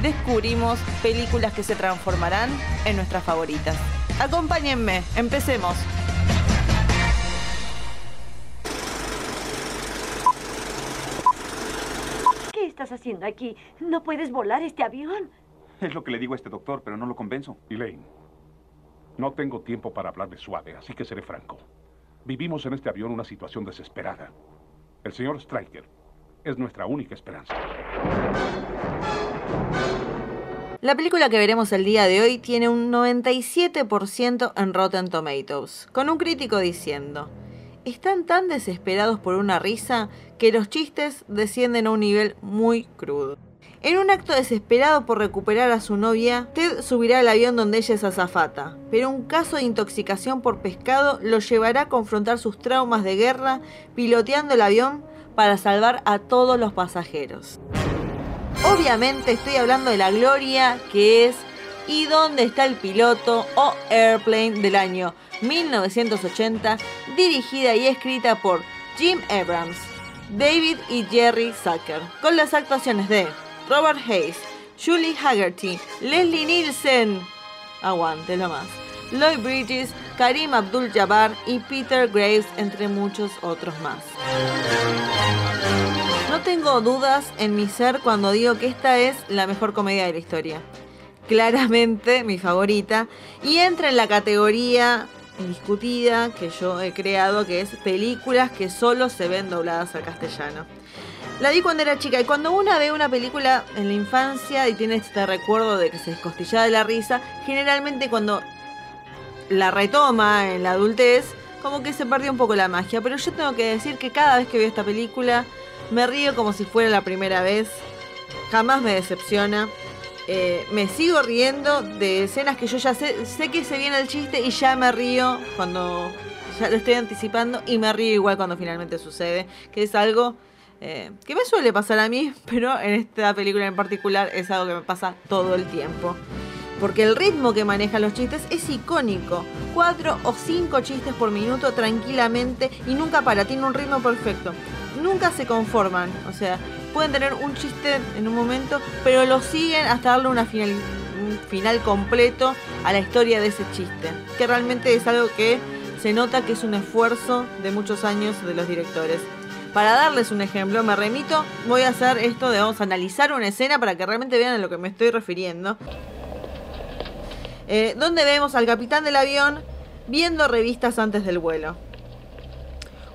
descubrimos películas que se transformarán en nuestras favoritas. Acompáñenme, empecemos. ¿Qué estás haciendo aquí? ¿No puedes volar este avión? Es lo que le digo a este doctor, pero no lo convenzo. Elaine, no tengo tiempo para hablar de suave, así que seré franco. Vivimos en este avión una situación desesperada. El señor Stryker es nuestra única esperanza. La película que veremos el día de hoy tiene un 97% en Rotten Tomatoes, con un crítico diciendo, están tan desesperados por una risa que los chistes descienden a un nivel muy crudo. En un acto desesperado por recuperar a su novia, Ted subirá al avión donde ella es azafata, pero un caso de intoxicación por pescado lo llevará a confrontar sus traumas de guerra piloteando el avión para salvar a todos los pasajeros. Obviamente estoy hablando de la gloria que es ¿Y dónde está el piloto? o Airplane del año 1980, dirigida y escrita por Jim Abrams, David y Jerry Zucker, con las actuaciones de Robert Hayes, Julie Haggerty, Leslie Nielsen, aguante lo más, Lloyd Bridges, Karim Abdul-Jabbar y Peter Graves, entre muchos otros más. Tengo dudas en mi ser cuando digo que esta es la mejor comedia de la historia. Claramente mi favorita. Y entra en la categoría indiscutida que yo he creado, que es películas que solo se ven dobladas al castellano. La vi cuando era chica y cuando una ve una película en la infancia y tiene este recuerdo de que se descostillaba de la risa, generalmente cuando la retoma en la adultez, como que se perdió un poco la magia. Pero yo tengo que decir que cada vez que veo esta película me río como si fuera la primera vez. Jamás me decepciona. Eh, me sigo riendo de escenas que yo ya sé, sé que se viene el chiste y ya me río cuando lo estoy anticipando y me río igual cuando finalmente sucede, que es algo eh, que me suele pasar a mí, pero en esta película en particular es algo que me pasa todo el tiempo. Porque el ritmo que manejan los chistes es icónico. Cuatro o cinco chistes por minuto tranquilamente y nunca para, tiene un ritmo perfecto. Nunca se conforman, o sea, pueden tener un chiste en un momento, pero lo siguen hasta darle una final, un final completo a la historia de ese chiste. Que realmente es algo que se nota que es un esfuerzo de muchos años de los directores. Para darles un ejemplo, me remito, voy a hacer esto de vamos a analizar una escena para que realmente vean a lo que me estoy refiriendo. Eh, donde vemos al capitán del avión viendo revistas antes del vuelo.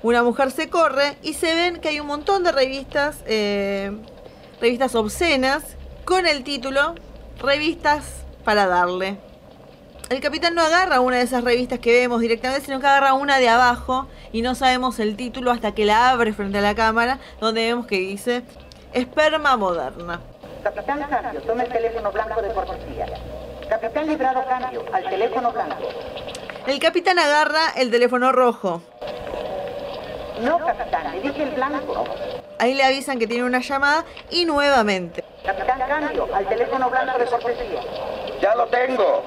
Una mujer se corre y se ven que hay un montón de revistas, eh, revistas obscenas, con el título Revistas para darle. El capitán no agarra una de esas revistas que vemos directamente, sino que agarra una de abajo y no sabemos el título hasta que la abre frente a la cámara, donde vemos que dice Esperma moderna. Capitán Cambio, tome el teléfono blanco de cortesía. Capitán Librado Cambio, al teléfono blanco. El capitán agarra el teléfono rojo. No, capitán, le dije el blanco. Ahí le avisan que tiene una llamada y nuevamente. Capitán Cambio, al teléfono blanco de cortesía. Ya lo tengo.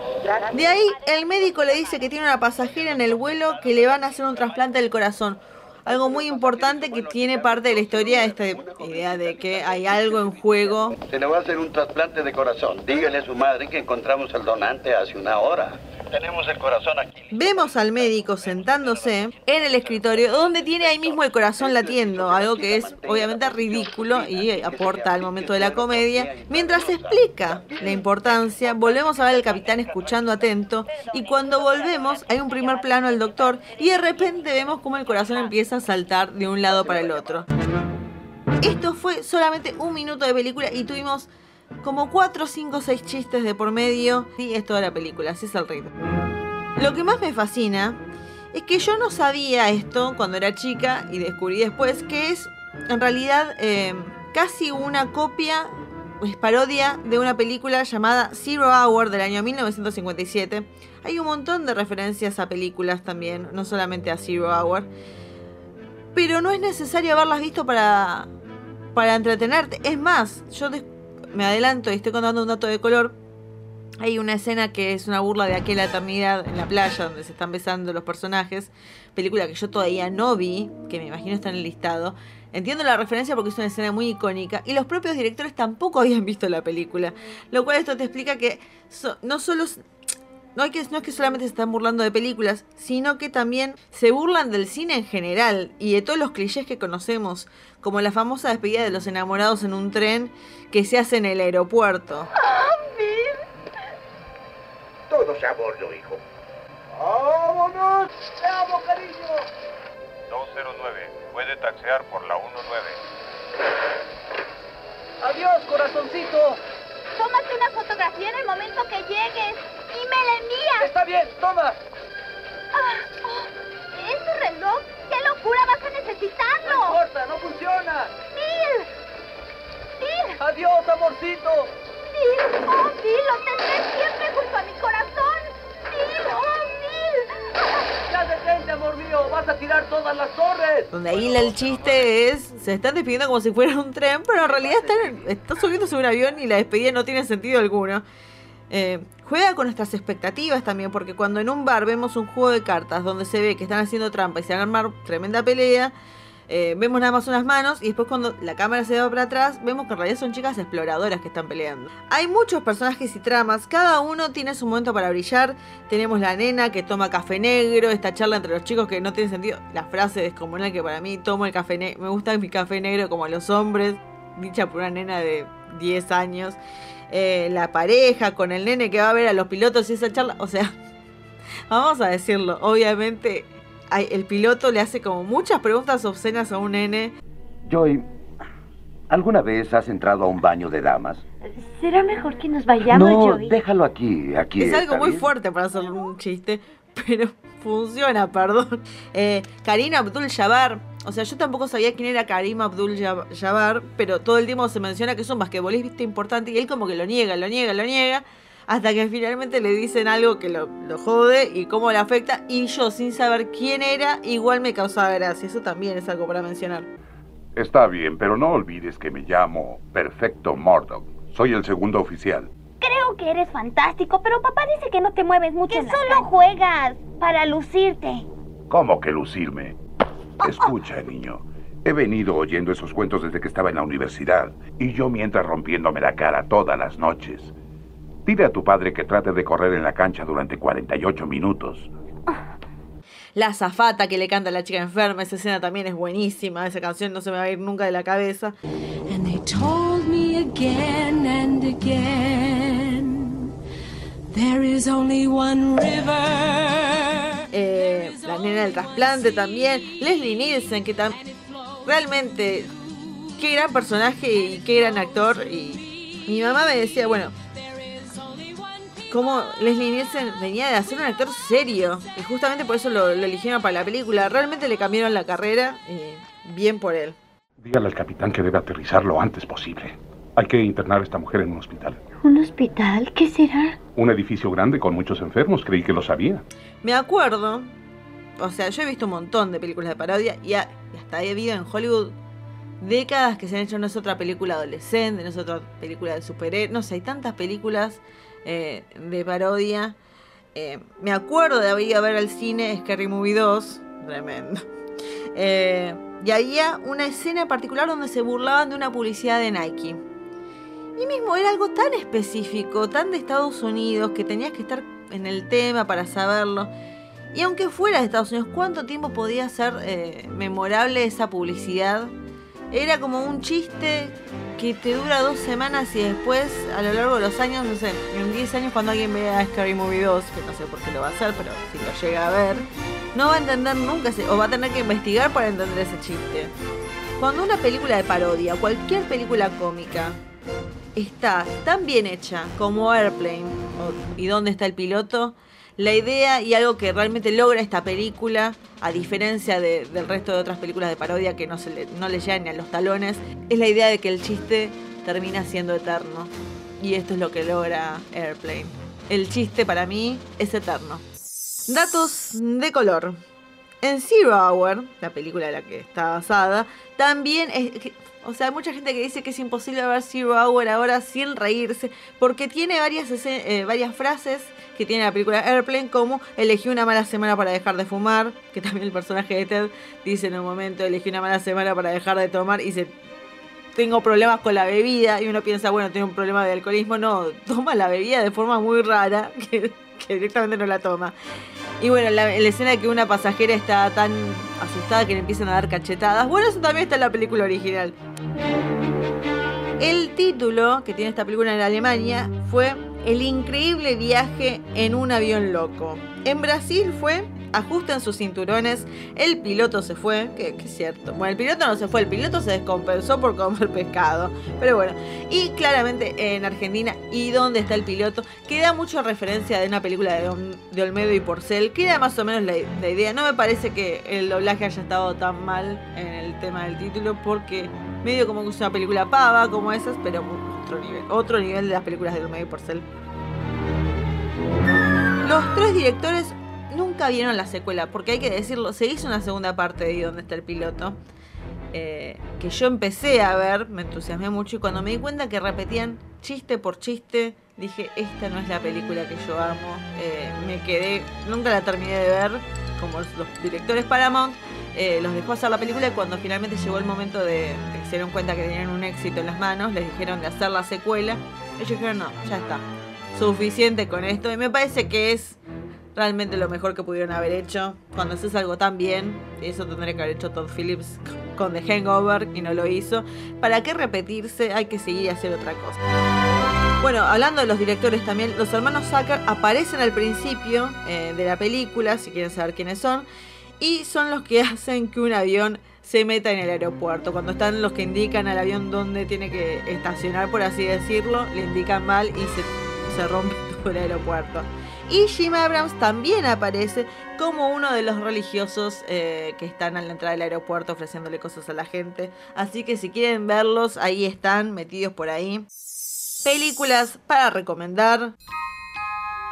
De ahí el médico le dice que tiene una pasajera en el vuelo que le van a hacer un trasplante del corazón. Algo muy importante que tiene parte de la historia, esta idea de que hay algo en juego. Se le va a hacer un trasplante de corazón. Dígale a su madre que encontramos al donante hace una hora. Tenemos el corazón aquí. Vemos al médico sentándose en el escritorio donde tiene ahí mismo el corazón latiendo, algo que es obviamente ridículo y aporta al momento de la comedia. Mientras explica la importancia, volvemos a ver al capitán escuchando atento y cuando volvemos hay un primer plano del doctor y de repente vemos como el corazón empieza a saltar de un lado para el otro. Esto fue solamente un minuto de película y tuvimos como 4, 5, 6 chistes de por medio. Sí, es toda la película, así es el ritmo. Lo que más me fascina es que yo no sabía esto cuando era chica y descubrí después que es en realidad eh, casi una copia es parodia de una película llamada Zero Hour del año 1957. Hay un montón de referencias a películas también, no solamente a Zero Hour. Pero no es necesario haberlas visto para, para entretenerte. Es más, yo me adelanto y estoy contando un dato de color. Hay una escena que es una burla de aquella eternidad en la playa donde se están besando los personajes. Película que yo todavía no vi, que me imagino está en el listado. Entiendo la referencia porque es una escena muy icónica y los propios directores tampoco habían visto la película. Lo cual esto te explica que no solo no, hay que, no es que solamente se están burlando de películas, sino que también se burlan del cine en general y de todos los clichés que conocemos, como la famosa despedida de los enamorados en un tren que se hace en el aeropuerto. Todos a bordo, hijo. ¡Vámonos! ¡Te amo, cariño! 209, puede taxear por la 19. ¡Adiós, corazoncito! Tómate una fotografía en el momento que llegues la envías. Está bien, toma. Ah, oh, ¿Es tu reloj? ¡Qué locura! ¡Vas a necesitarlo! No importa, no funciona. ¡Bill! ¡Bill! ¡Adiós, amorcito! ¡Bill! ¡Oh, Bill! ¡Lo tendré siempre junto a mi corazón! ¡Bill! ¡Oh, Bill! ¡Ya detente, amor mío! ¡Vas a tirar todas las torres! Donde ahí el chiste es... Se están despidiendo como si fuera un tren, pero en realidad están, están subiéndose un avión y la despedida no tiene sentido alguno. Eh, juega con nuestras expectativas también, porque cuando en un bar vemos un juego de cartas donde se ve que están haciendo trampa y se van a armar tremenda pelea, eh, vemos nada más unas manos y después cuando la cámara se va para atrás, vemos que en realidad son chicas exploradoras que están peleando. Hay muchos personajes y tramas, cada uno tiene su momento para brillar. Tenemos la nena que toma café negro, esta charla entre los chicos que no tiene sentido, la frase descomunal que para mí tomo el café negro, me gusta mi café negro como los hombres, dicha por una nena de 10 años. Eh, la pareja con el nene que va a ver a los pilotos y esa charla. O sea, vamos a decirlo, obviamente el piloto le hace como muchas preguntas obscenas a un nene. Joy, ¿alguna vez has entrado a un baño de damas? Será mejor que nos vayamos, no, déjalo aquí, aquí. Es algo muy fuerte para hacer un chiste, pero funciona, perdón. Eh, Karina Abdul Jabbar o sea, yo tampoco sabía quién era Karim Abdul Jabbar, pero todo el tiempo se menciona que es un basquetbolista importante y él como que lo niega, lo niega, lo niega, hasta que finalmente le dicen algo que lo, jode y cómo le afecta. Y yo, sin saber quién era, igual me causaba gracia. Eso también es algo para mencionar. Está bien, pero no olvides que me llamo Perfecto Murdoch. Soy el segundo oficial. Creo que eres fantástico, pero papá dice que no te mueves mucho. Que solo juegas para lucirte. ¿Cómo que lucirme? Escucha, niño. He venido oyendo esos cuentos desde que estaba en la universidad y yo mientras rompiéndome la cara todas las noches. Dile a tu padre que trate de correr en la cancha durante 48 minutos. La zafata que le canta a la chica enferma, esa escena también es buenísima. Esa canción no se me va a ir nunca de la cabeza. And they told me again and again, there is only one river eh, la nena del trasplante también, Leslie Nielsen, que también realmente qué gran personaje y qué gran actor. Y mi mamá me decía, bueno, como Leslie Nielsen venía de hacer un actor serio y justamente por eso lo, eligieron para la película. Realmente le cambiaron la carrera y bien por él. Dígale al capitán que debe aterrizar lo antes posible. Hay que internar a esta mujer en un hospital. ¿Un hospital? ¿Qué será? Un edificio grande con muchos enfermos. Creí que lo sabía. Me acuerdo. O sea, yo he visto un montón de películas de parodia y, hasta he habido en Hollywood décadas que se han hecho no es otra película adolescente, no es otra película de superhéroes. No sé, hay tantas películas eh, de parodia. Eh, me acuerdo de ido a ver al cine Scary Movie 2. Tremendo. Eh, y había una escena particular donde se burlaban de una publicidad de Nike. Y mismo era algo tan específico, tan de Estados Unidos, que tenías que estar en el tema para saberlo. Y aunque fuera de Estados Unidos, ¿cuánto tiempo podía ser eh, memorable esa publicidad? Era como un chiste que te dura dos semanas y después, a lo largo de los años, no sé, en 10 años cuando alguien vea Scary Movie 2, que no sé por qué lo va a hacer, pero si lo llega a ver, no va a entender nunca, o va a tener que investigar para entender ese chiste. Cuando una película de parodia, cualquier película cómica, está tan bien hecha como Airplane y dónde está el piloto, la idea y algo que realmente logra esta película, a diferencia del resto de otras películas de parodia que no, se le, no le llegan ni a los talones, es la idea de que el chiste termina siendo eterno. Y esto es lo que logra Airplane. El chiste para mí es eterno. Datos de color. En Zero Hour, la película en la que está basada, también es, o sea, hay mucha gente que dice que es imposible ver Zero Hour ahora sin reírse, porque tiene varias, eh, varias frases que tiene la película Airplane, como elegí una mala semana para dejar de fumar, que también el personaje de Ted dice en un momento, elegí una mala semana para dejar de tomar, y se tengo problemas con la bebida, y uno piensa, bueno, tengo un problema de alcoholismo, no, toma la bebida de forma muy rara, que, directamente no la toma. Y bueno, la, la, escena de que una pasajera está tan asustada que le empiezan a dar cachetadas. Bueno, eso también está en la película original. El título que tiene esta película en Alemania fue El increíble viaje en un avión loco. En Brasil fue Ajusten sus cinturones, el piloto se fue, que, es cierto. Bueno, el piloto no se fue, el piloto se descompensó por comer pescado. Pero bueno, y claramente en Argentina, ¿y dónde está el piloto? Queda mucho referencia de una película de, Olmedo y Porcel, que era más o menos la idea. No me parece que el doblaje haya estado tan mal en el tema del título, porque medio como que es una película pava como esas, pero otro nivel, otro nivel de las películas de Olmedo y Porcel. Los tres directores nunca vieron la secuela, porque hay que decirlo, se hizo una segunda parte de dónde está el piloto, eh, que yo empecé a ver, me entusiasmé mucho y cuando me di cuenta que repetían chiste por chiste, dije, esta no es la película que yo amo, eh, me quedé, nunca la terminé de ver, como los directores Paramount, eh, los dejó hacer la película y cuando finalmente llegó el momento de, que se dieron cuenta que tenían un éxito en las manos, les dijeron de hacer la secuela, ellos dijeron, no, ya está, suficiente con esto, y me parece que es realmente lo mejor que pudieron haber hecho. Cuando haces algo tan bien, eso tendría que haber hecho Todd Phillips con The Hangover y no lo hizo. ¿Para qué repetirse? Hay que seguir y hacer otra cosa. Bueno, hablando de los directores también, los hermanos Zucker aparecen al principio eh, de la película, si quieren saber quiénes son, y son los que hacen que un avión se meta en el aeropuerto. Cuando están los que indican al avión dónde tiene que estacionar, por así decirlo, le indican mal y se, se rompe todo el aeropuerto. Y Jim Abrams también aparece como uno de los religiosos eh, que están a la entrada del aeropuerto ofreciéndole cosas a la gente. Así que si quieren verlos, ahí están, metidos por ahí. Películas para recomendar.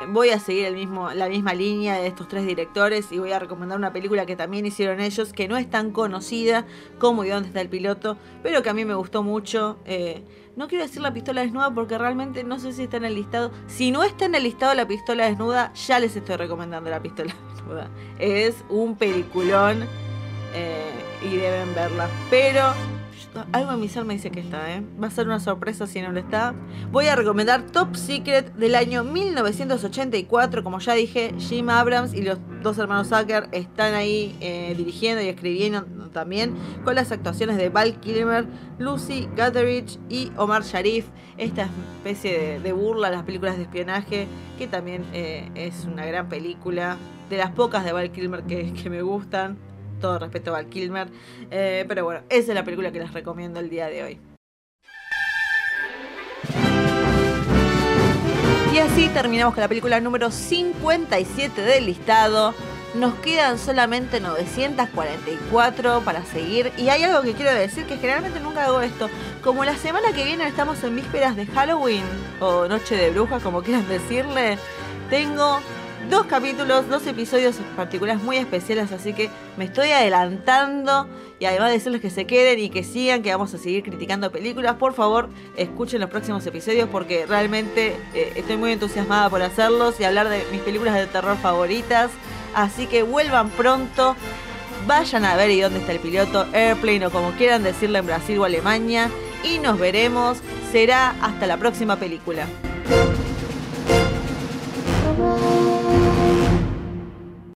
Voy a seguir la misma línea de estos tres directores y voy a recomendar una película que también hicieron ellos, que no es tan conocida como ¿Y dónde está el piloto? Pero que a mí me gustó mucho. Eh, no quiero decir la pistola desnuda porque realmente no sé si está en el listado. Si no está en el listado la pistola desnuda, ya les estoy recomendando la pistola desnuda. Es un peliculón eh, y deben verla. Pero algo en mi ser me dice que está, ¿eh? Va a ser una sorpresa si no lo está. Voy a recomendar Top Secret del año 1984. Como ya dije, Jim Abrams y los dos hermanos Zucker están ahí eh, dirigiendo y escribiendo también con las actuaciones de Val Kilmer, Lucy Gutteridge y Omar Sharif. Esta especie de, burla a las películas de espionaje, que también eh, es una gran película. De las pocas de Val Kilmer que me gustan todo respeto a Val Kilmer. Eh, pero bueno, esa es la película que les recomiendo el día de hoy. Y así terminamos con la película número 57 del listado. Nos quedan solamente 944 para seguir. Y hay algo que quiero decir, que generalmente nunca hago esto. Como la semana que viene estamos en vísperas de Halloween, o Noche de Brujas, como quieran decirle, tengo dos capítulos, dos episodios particulares muy especiales, así que me estoy adelantando y además decirles que se queden y que sigan, que vamos a seguir criticando películas, por favor escuchen los próximos episodios porque realmente eh, estoy muy entusiasmada por hacerlos y hablar de mis películas de terror favoritas, así que vuelvan pronto. Vayan a ver y dónde está el piloto, Airplane o como quieran decirlo en Brasil o Alemania. Y nos veremos. Será hasta la próxima película.